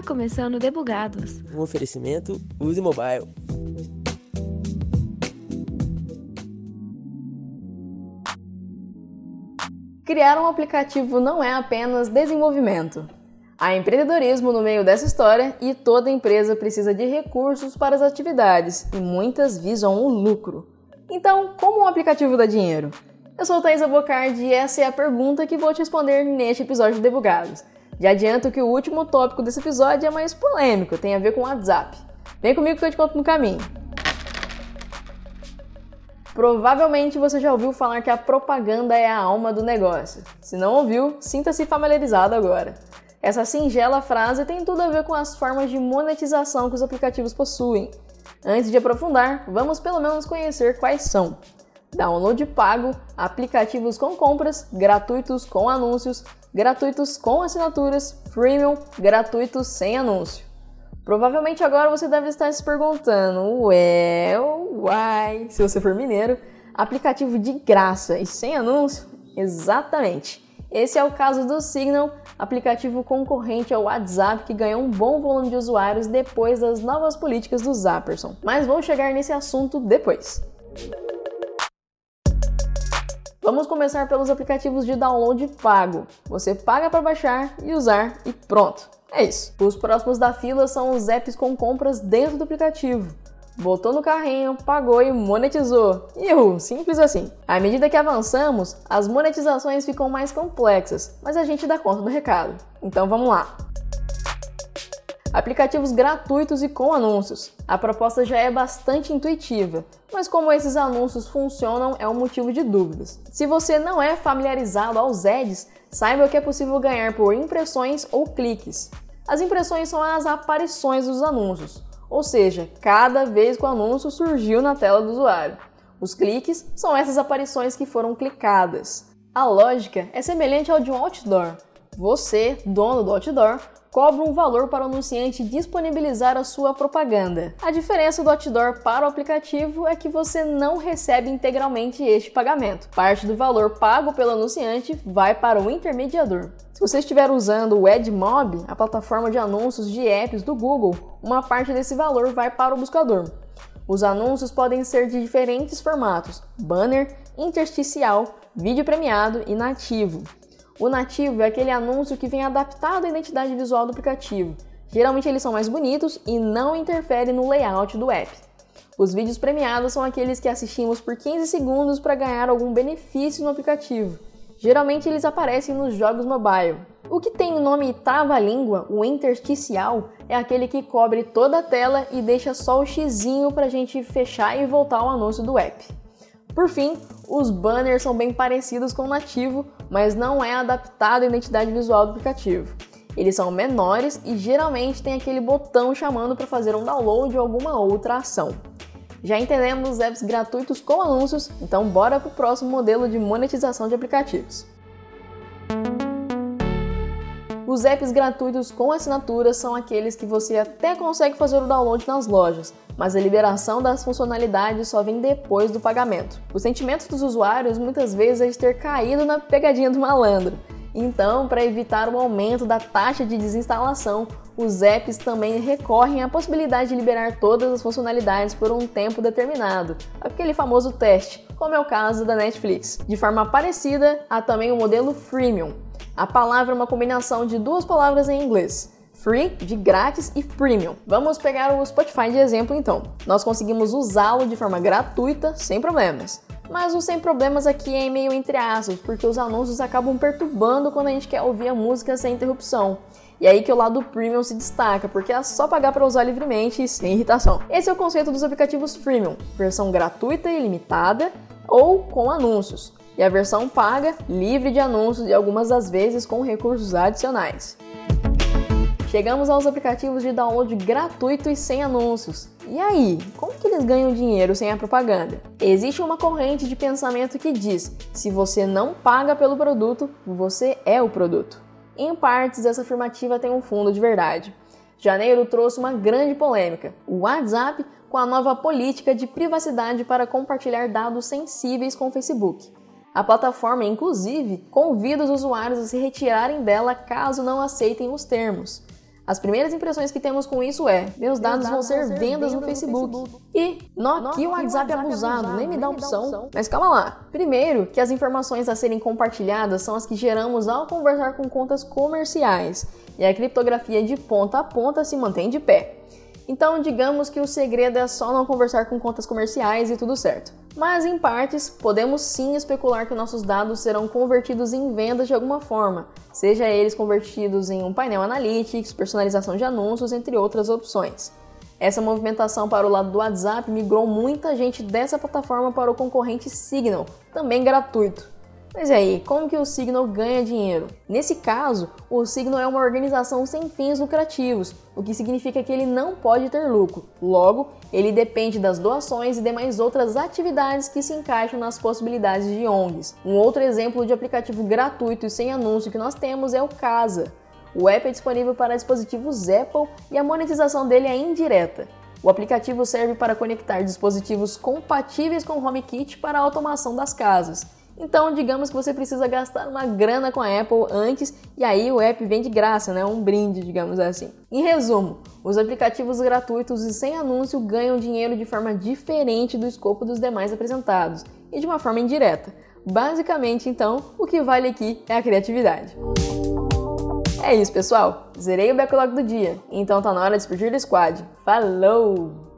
Está começando Debugados. Um oferecimento Use Mobile. Criar um aplicativo não é apenas desenvolvimento. Há empreendedorismo no meio dessa história e toda empresa precisa de recursos para as atividades e muitas visam o lucro. Então, como um aplicativo dá dinheiro? Eu sou Thaisa Bocardi e essa é a pergunta que vou te responder neste episódio de Debugados. Já adianto que o último tópico desse episódio é mais polêmico, tem a ver com o WhatsApp. Vem comigo que eu te conto no caminho. Provavelmente você já ouviu falar que a propaganda é a alma do negócio. Se não ouviu, sinta-se familiarizado agora. Essa singela frase tem tudo a ver com as formas de monetização que os aplicativos possuem. Antes de aprofundar, vamos pelo menos conhecer quais são. Download pago, aplicativos com compras, gratuitos com anúncios, gratuitos com assinaturas, freemium, gratuitos sem anúncio. Provavelmente agora você deve estar se perguntando, ué, uai, se você for mineiro, aplicativo de graça e sem anúncio? Exatamente. Esse é o caso do Signal, aplicativo concorrente ao WhatsApp que ganhou um bom volume de usuários depois das novas políticas do Zapperson. Mas vou chegar nesse assunto depois. Vamos começar pelos aplicativos de download pago. Você paga para baixar e usar e pronto. É isso. Os próximos da fila são os apps com compras dentro do aplicativo. Botou no carrinho, pagou e monetizou. Iu, simples assim. À medida que avançamos, as monetizações ficam mais complexas, mas a gente dá conta do recado. Então vamos lá. Aplicativos gratuitos e com anúncios. A proposta já é bastante intuitiva, mas como esses anúncios funcionam é um motivo de dúvidas. Se você não é familiarizado aos ads, saiba que é possível ganhar por impressões ou cliques. As impressões são as aparições dos anúncios, ou seja, cada vez que o anúncio surgiu na tela do usuário. Os cliques são essas aparições que foram clicadas. A lógica é semelhante ao de um outdoor. Você, dono do outdoor, cobra um valor para o anunciante disponibilizar a sua propaganda. A diferença do outdoor para o aplicativo é que você não recebe integralmente este pagamento. Parte do valor pago pelo anunciante vai para o intermediador. Se você estiver usando o AdMob, a plataforma de anúncios de apps do Google, uma parte desse valor vai para o buscador. Os anúncios podem ser de diferentes formatos: banner, intersticial, vídeo premiado e nativo. O nativo é aquele anúncio que vem adaptado à identidade visual do aplicativo. Geralmente eles são mais bonitos e não interferem no layout do app. Os vídeos premiados são aqueles que assistimos por 15 segundos para ganhar algum benefício no aplicativo. Geralmente eles aparecem nos jogos mobile. O que tem o nome trava-língua, o intersticial, é aquele que cobre toda a tela e deixa só o xizinho para a gente fechar e voltar ao anúncio do app. Por fim, os banners são bem parecidos com o nativo, mas não é adaptado à identidade visual do aplicativo. Eles são menores e geralmente tem aquele botão chamando para fazer um download ou alguma outra ação. Já entendemos os apps gratuitos com anúncios, então bora para o próximo modelo de monetização de aplicativos. Os apps gratuitos com assinatura são aqueles que você até consegue fazer o download nas lojas, mas a liberação das funcionalidades só vem depois do pagamento. O sentimento dos usuários muitas vezes é de ter caído na pegadinha do malandro. Então, para evitar o aumento da taxa de desinstalação, os apps também recorrem à possibilidade de liberar todas as funcionalidades por um tempo determinado, aquele famoso teste, como é o caso da Netflix. De forma parecida, há também o modelo freemium, a palavra é uma combinação de duas palavras em inglês. Free, de grátis, e Premium. Vamos pegar o Spotify de exemplo então. Nós conseguimos usá-lo de forma gratuita, sem problemas. Mas o sem problemas aqui é meio entre aspas, porque os anúncios acabam perturbando quando a gente quer ouvir a música sem interrupção. E aí que o lado premium se destaca, porque é só pagar para usar livremente e sem irritação. Esse é o conceito dos aplicativos freemium, versão gratuita e limitada ou com anúncios e a versão paga, livre de anúncios e algumas das vezes com recursos adicionais. Chegamos aos aplicativos de download gratuito e sem anúncios. E aí, como que eles ganham dinheiro sem a propaganda? Existe uma corrente de pensamento que diz: se você não paga pelo produto, você é o produto. Em partes, essa afirmativa tem um fundo de verdade. Janeiro trouxe uma grande polêmica: o WhatsApp com a nova política de privacidade para compartilhar dados sensíveis com o Facebook. A plataforma, inclusive, convida os usuários a se retirarem dela caso não aceitem os termos. As primeiras impressões que temos com isso é: meus dados, vão ser vendas, vendas no, Facebook. no Facebook. E não que o WhatsApp, WhatsApp abusado, abusado, nem me dá opção. opção. Mas calma lá. Primeiro, que as informações a serem compartilhadas são as que geramos ao conversar com contas comerciais. E a criptografia de ponta a ponta se mantém de pé. Então, digamos que o segredo é só não conversar com contas comerciais e tudo certo. Mas, em partes, podemos sim especular que nossos dados serão convertidos em vendas de alguma forma, seja eles convertidos em um painel analytics, personalização de anúncios, entre outras opções. Essa movimentação para o lado do WhatsApp migrou muita gente dessa plataforma para o concorrente Signal, também gratuito. Mas aí, como que o Signal ganha dinheiro? Nesse caso, o Signal é uma organização sem fins lucrativos, o que significa que ele não pode ter lucro. Logo, ele depende das doações e demais outras atividades que se encaixam nas possibilidades de ONGs. Um outro exemplo de aplicativo gratuito e sem anúncio que nós temos é o Casa. O app é disponível para dispositivos Apple e a monetização dele é indireta. O aplicativo serve para conectar dispositivos compatíveis com o HomeKit para a automação das casas. Então, digamos que você precisa gastar uma grana com a Apple antes e aí o app vem de graça, né? Um brinde, digamos assim. Em resumo, os aplicativos gratuitos e sem anúncio ganham dinheiro de forma diferente do escopo dos demais apresentados e de uma forma indireta. Basicamente, então, o que vale aqui é a criatividade. É isso, pessoal. Zerei o backlog do dia, então tá na hora de explodir o squad. Falou!